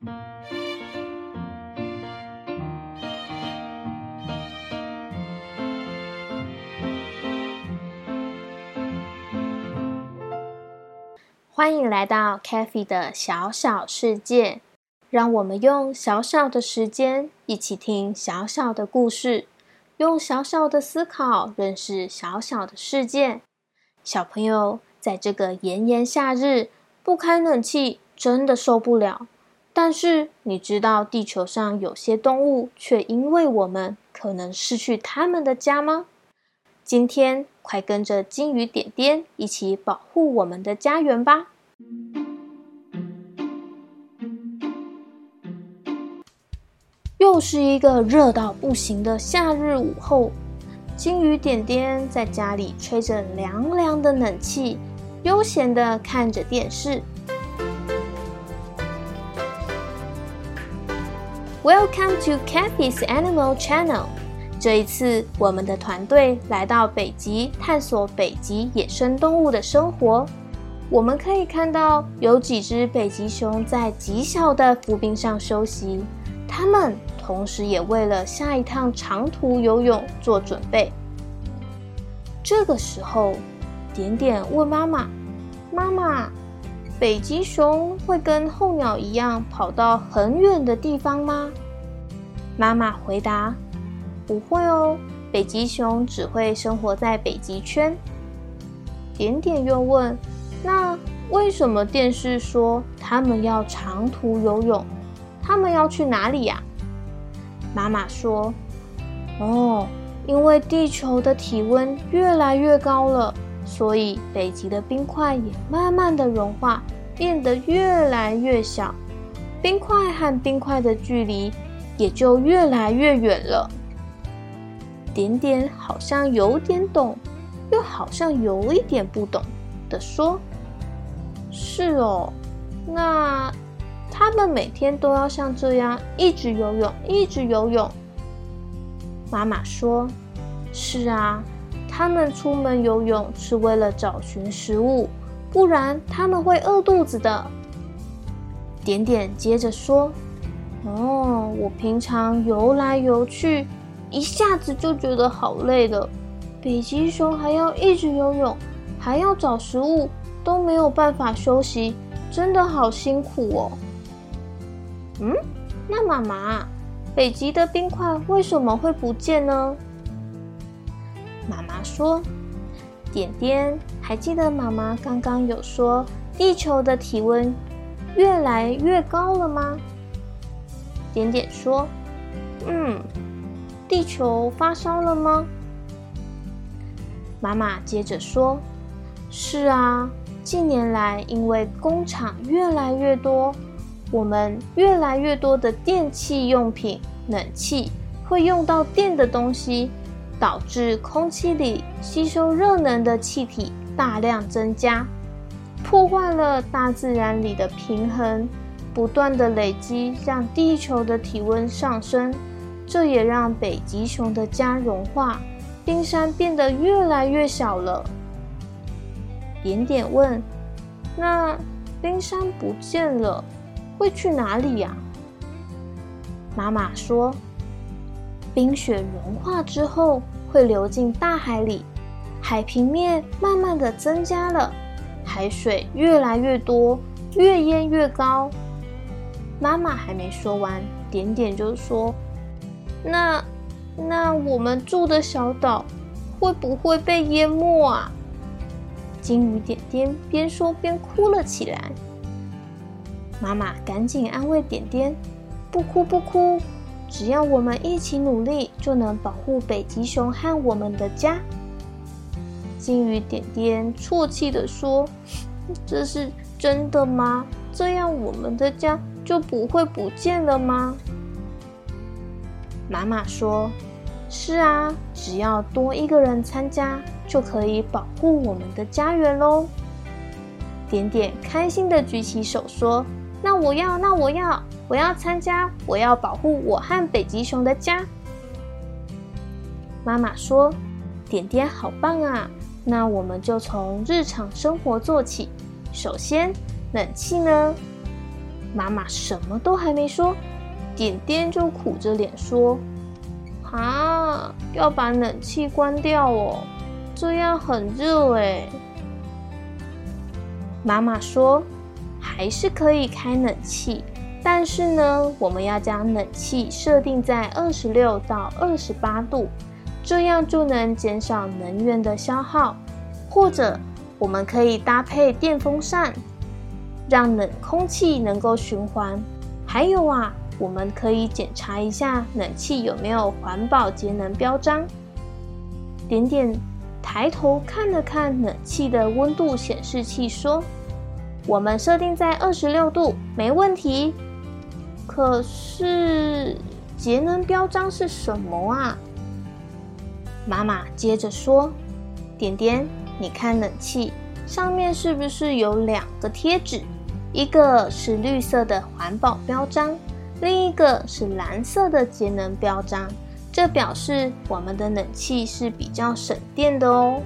欢迎来到 Kathy 的小小世界，让我们用小小的时间一起听小小的故事，用小小的思考认识小小的世界。小朋友，在这个炎炎夏日，不开冷气真的受不了。但是，你知道地球上有些动物却因为我们可能失去他们的家吗？今天，快跟着金鱼点点一起保护我们的家园吧！又是一个热到不行的夏日午后，金鱼点点在家里吹着凉凉的冷气，悠闲的看着电视。Welcome to Kathy's Animal Channel。这一次，我们的团队来到北极，探索北极野生动物的生活。我们可以看到有几只北极熊在极小的浮冰上休息，它们同时也为了下一趟长途游泳做准备。这个时候，点点问妈妈：“妈妈，北极熊会跟候鸟一样跑到很远的地方吗？”妈妈回答。不会哦，北极熊只会生活在北极圈。点点又问：“那为什么电视说他们要长途游泳？他们要去哪里呀？”妈妈说：“哦，因为地球的体温越来越高了，所以北极的冰块也慢慢的融化，变得越来越小，冰块和冰块的距离也就越来越远了。”点点好像有点懂，又好像有一点不懂的说：“是哦，那他们每天都要像这样一直游泳，一直游泳。”妈妈说：“是啊，他们出门游泳是为了找寻食物，不然他们会饿肚子的。”点点接着说：“哦，我平常游来游去。”一下子就觉得好累了，北极熊还要一直游泳，还要找食物，都没有办法休息，真的好辛苦哦。嗯，那妈妈，北极的冰块为什么会不见呢？妈妈说：“点点，还记得妈妈刚刚有说地球的体温越来越高了吗？”点点说：“嗯。”地球发烧了吗？妈妈接着说：“是啊，近年来因为工厂越来越多，我们越来越多的电器用品、冷气会用到电的东西，导致空气里吸收热能的气体大量增加，破坏了大自然里的平衡，不断的累积，让地球的体温上升。”这也让北极熊的家融化，冰山变得越来越小了。点点问：“那冰山不见了，会去哪里呀？”妈妈说：“冰雪融化之后会流进大海里，海平面慢慢的增加了，海水越来越多，越淹越高。”妈妈还没说完，点点就说。那，那我们住的小岛会不会被淹没啊？金鱼点点边说边哭了起来。妈妈赶紧安慰点点：“不哭不哭，只要我们一起努力，就能保护北极熊和我们的家。”金鱼点点啜泣的说：“这是真的吗？这样我们的家就不会不见了吗？”妈妈说：“是啊，只要多一个人参加，就可以保护我们的家园喽。”点点开心的举起手说：“那我要，那我要，我要参加，我要保护我和北极熊的家。”妈妈说：“点点好棒啊，那我们就从日常生活做起。首先，冷气呢？妈妈什么都还没说，点点就苦着脸说：“啊，要把冷气关掉哦，这样很热哎。”妈妈说：“还是可以开冷气，但是呢，我们要将冷气设定在二十六到二十八度，这样就能减少能源的消耗。或者，我们可以搭配电风扇。”让冷空气能够循环。还有啊，我们可以检查一下冷气有没有环保节能标章。点点抬头看了看冷气的温度显示器，说：“我们设定在二十六度，没问题。”可是节能标章是什么啊？妈妈接着说：“点点，你看冷气上面是不是有两个贴纸？”一个是绿色的环保标章，另一个是蓝色的节能标章。这表示我们的冷气是比较省电的哦。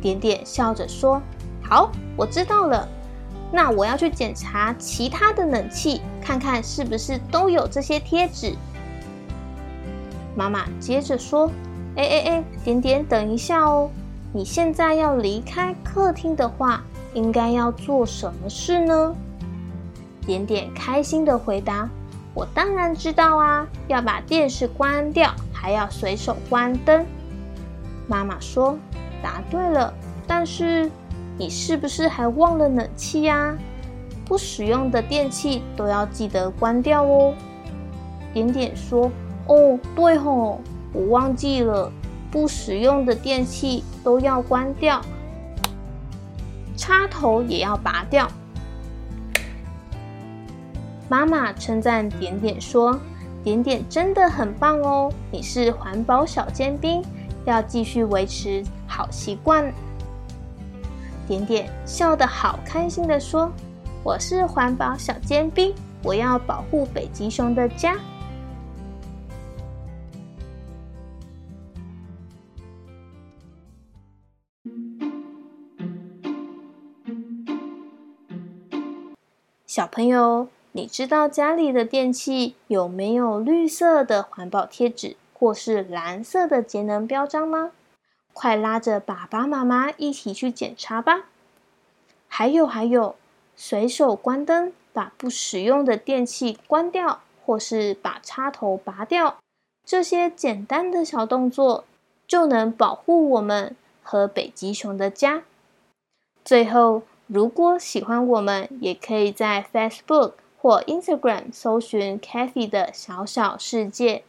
点点笑着说：“好，我知道了。那我要去检查其他的冷气，看看是不是都有这些贴纸。”妈妈接着说：“哎哎哎，点点，等一下哦。你现在要离开客厅的话。”应该要做什么事呢？点点开心的回答：“我当然知道啊，要把电视关掉，还要随手关灯。”妈妈说：“答对了，但是你是不是还忘了冷气呀？不使用的电器都要记得关掉哦。”点点说：“哦，对吼，我忘记了，不使用的电器都要关掉。”插头也要拔掉。妈妈称赞点点说：“点点真的很棒哦，你是环保小尖兵，要继续维持好习惯。”点点笑得好开心的说：“我是环保小尖兵，我要保护北极熊的家。”小朋友，你知道家里的电器有没有绿色的环保贴纸，或是蓝色的节能标章吗？快拉着爸爸妈妈一起去检查吧！还有还有，随手关灯，把不使用的电器关掉，或是把插头拔掉，这些简单的小动作就能保护我们和北极熊的家。最后。如果喜欢我们，也可以在 Facebook 或 Instagram 搜寻 Cathy 的小小世界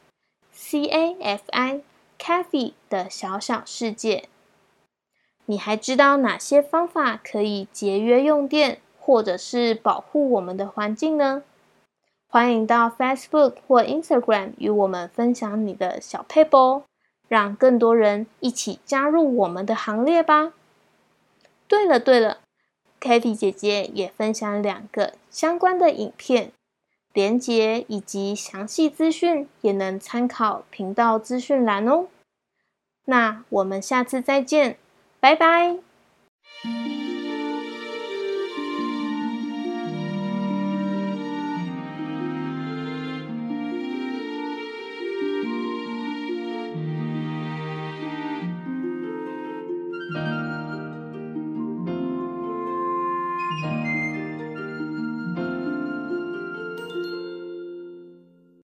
，C A F I Cathy 的小小世界。你还知道哪些方法可以节约用电，或者是保护我们的环境呢？欢迎到 Facebook 或 Instagram 与我们分享你的小配播，让更多人一起加入我们的行列吧。对了对了。，Kathy 姐姐也分享两个相关的影片，连结以及详细资讯也能参考频道资讯栏哦。那我们下次再见，拜拜。